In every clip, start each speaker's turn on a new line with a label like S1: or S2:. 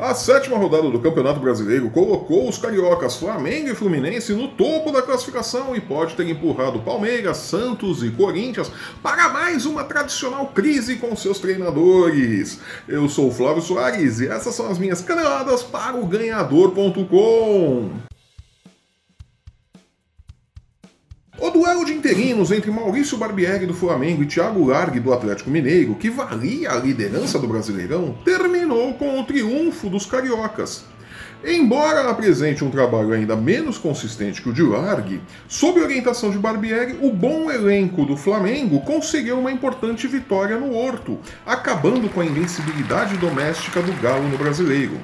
S1: A sétima rodada do Campeonato Brasileiro colocou os cariocas Flamengo e Fluminense no topo da classificação e pode ter empurrado Palmeiras, Santos e Corinthians para mais uma tradicional crise com seus treinadores. Eu sou o Flávio Soares e essas são as minhas caneladas para o ganhador.com. duelo de interinos entre Maurício Barbieri do Flamengo e Thiago Largue do Atlético Mineiro, que valia a liderança do Brasileirão, terminou com o triunfo dos cariocas. Embora apresente um trabalho ainda menos consistente que o de Largue, sob orientação de Barbieri, o bom elenco do Flamengo conseguiu uma importante vitória no Horto, acabando com a invencibilidade doméstica do Galo no Brasileiro.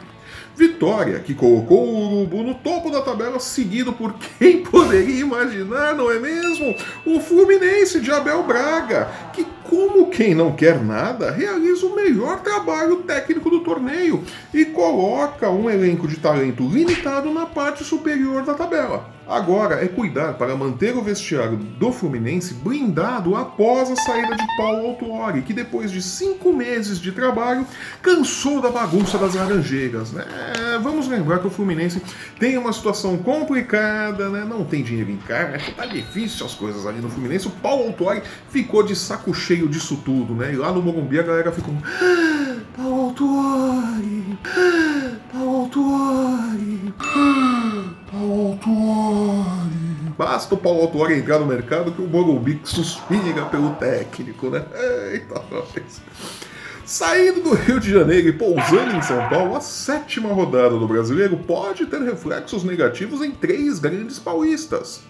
S1: Vitória, que colocou o Urubu no topo da tabela, seguido por quem poderia imaginar, não é mesmo? O Fluminense de Abel Braga, que, como quem não quer nada, realiza o melhor trabalho técnico do torneio e coloca um elenco de talento limitado na parte superior da tabela. Agora é cuidar para manter o vestiário do Fluminense blindado após a saída de Paulo Autuori, que depois de cinco meses de trabalho cansou da bagunça das laranjeiras. Né? Vamos lembrar que o Fluminense tem uma situação complicada, né? não tem dinheiro em caixa, tá difícil as coisas ali no Fluminense. O Paulo Autuori ficou de saco cheio disso tudo, né? E lá no Morumbi a galera ficou. Ah, Paulo Autuori! Ah, Paulo Autuori! Paulo Autuori. Basta o Paulo Autuori entrar no mercado que o Morumbi suspira pelo técnico, né? Eita, nós. Saindo do Rio de Janeiro e pousando em São Paulo, a sétima rodada do brasileiro pode ter reflexos negativos em três grandes paulistas.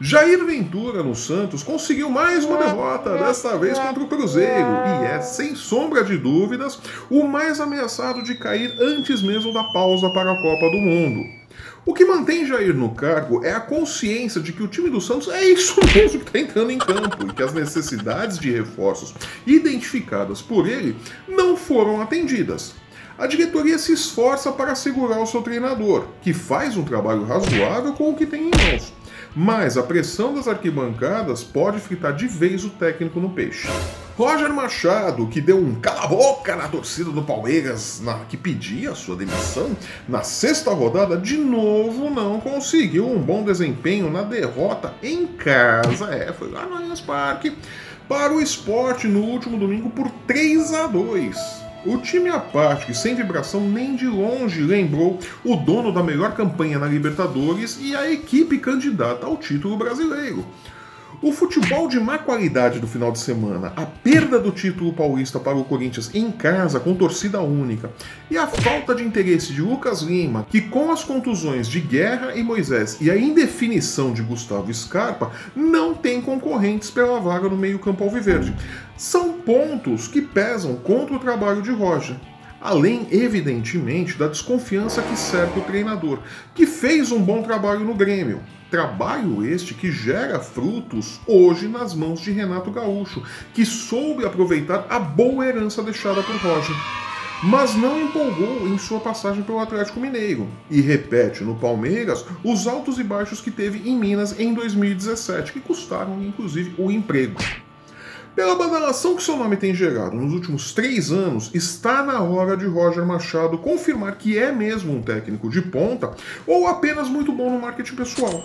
S1: Jair Ventura no Santos conseguiu mais uma derrota, desta vez contra o Cruzeiro, e é, sem sombra de dúvidas, o mais ameaçado de cair antes mesmo da pausa para a Copa do Mundo. O que mantém Jair no cargo é a consciência de que o time do Santos é isso mesmo que está entrando em campo e que as necessidades de reforços identificadas por ele não foram atendidas. A diretoria se esforça para segurar o seu treinador, que faz um trabalho razoável com o que tem em mãos. Mas a pressão das arquibancadas pode fritar de vez o técnico no peixe. Roger Machado, que deu um cala-boca na torcida do Palmeiras, na, que pedia sua demissão, na sexta rodada, de novo não conseguiu um bom desempenho na derrota em casa. É, foi lá no Allianz Parque para o esporte no último domingo por 3 a 2. O time à parte, que sem vibração nem de longe lembrou o dono da melhor campanha na Libertadores e a equipe candidata ao título brasileiro. O futebol de má qualidade do final de semana, a perda do título paulista para o Corinthians em casa com torcida única e a falta de interesse de Lucas Lima, que com as contusões de Guerra e Moisés e a indefinição de Gustavo Scarpa não tem concorrentes pela vaga no meio-campo alviverde, são pontos que pesam contra o trabalho de Roger além, evidentemente, da desconfiança que cerca o treinador, que fez um bom trabalho no Grêmio. Trabalho este que gera frutos hoje nas mãos de Renato Gaúcho, que soube aproveitar a boa herança deixada por Roger. Mas não empolgou em sua passagem pelo Atlético Mineiro e repete no Palmeiras os altos e baixos que teve em Minas em 2017, que custaram inclusive o emprego. Pela badalação que seu nome tem gerado nos últimos três anos, está na hora de Roger Machado confirmar que é mesmo um técnico de ponta ou apenas muito bom no marketing pessoal.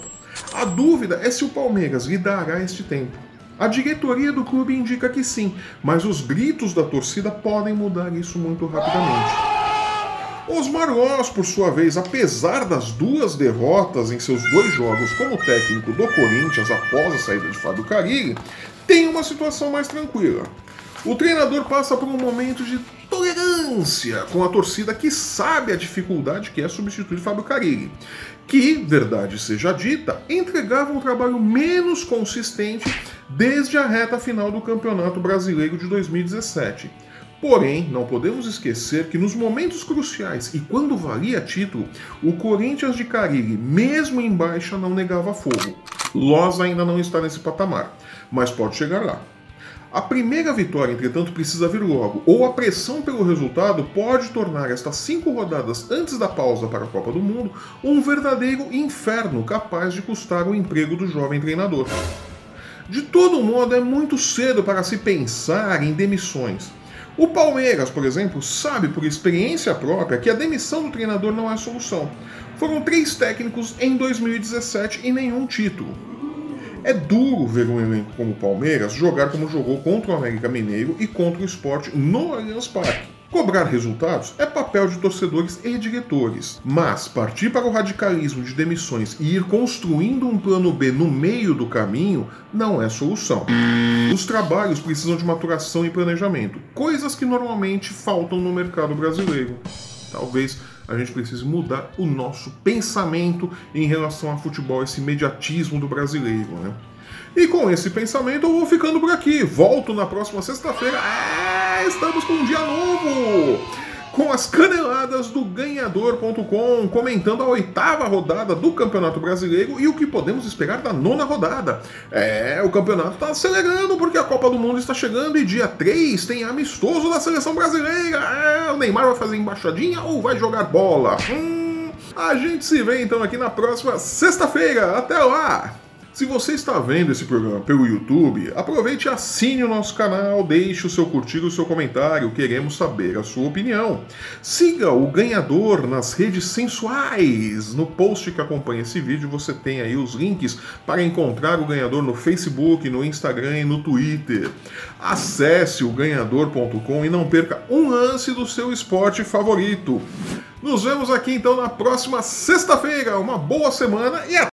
S1: A dúvida é se o Palmeiras lhe dará este tempo. A diretoria do clube indica que sim, mas os gritos da torcida podem mudar isso muito rapidamente. Osmar Loss, por sua vez, apesar das duas derrotas em seus dois jogos como técnico do Corinthians após a saída de Fábio Carilli, tem uma situação mais tranquila. O treinador passa por um momento de tolerância com a torcida que sabe a dificuldade que é substituir Fábio Carilli, que, verdade seja dita, entregava um trabalho menos consistente desde a reta final do Campeonato Brasileiro de 2017. Porém, não podemos esquecer que nos momentos cruciais e quando valia título, o Corinthians de Carilli, mesmo em baixa, não negava fogo. Loz ainda não está nesse patamar, mas pode chegar lá. A primeira vitória, entretanto, precisa vir logo, ou a pressão pelo resultado pode tornar estas cinco rodadas antes da pausa para a Copa do Mundo um verdadeiro inferno capaz de custar o emprego do jovem treinador. De todo modo, é muito cedo para se pensar em demissões. O Palmeiras, por exemplo, sabe por experiência própria que a demissão do treinador não é a solução. Foram três técnicos em 2017 e nenhum título. É duro ver um elenco como o Palmeiras jogar como jogou contra o América Mineiro e contra o Sport no Allianz Parque. Cobrar resultados é papel de torcedores e diretores, mas partir para o radicalismo de demissões e ir construindo um plano B no meio do caminho não é solução. Os trabalhos precisam de maturação e planejamento, coisas que normalmente faltam no mercado brasileiro. Talvez a gente precise mudar o nosso pensamento em relação ao futebol, esse imediatismo do brasileiro, né? E com esse pensamento eu vou ficando por aqui. Volto na próxima sexta-feira. É, estamos com um dia novo! Com as caneladas do ganhador.com, comentando a oitava rodada do Campeonato Brasileiro e o que podemos esperar da nona rodada. É, o campeonato está acelerando porque a Copa do Mundo está chegando e dia 3 tem amistoso da seleção brasileira. É, o Neymar vai fazer embaixadinha ou vai jogar bola? Hum, a gente se vê então aqui na próxima sexta-feira. Até lá! Se você está vendo esse programa pelo YouTube, aproveite e assine o nosso canal, deixe o seu curtir e o seu comentário, queremos saber a sua opinião. Siga o ganhador nas redes sensuais. No post que acompanha esse vídeo você tem aí os links para encontrar o ganhador no Facebook, no Instagram e no Twitter. Acesse o ganhador.com e não perca um lance do seu esporte favorito. Nos vemos aqui então na próxima sexta-feira. Uma boa semana e até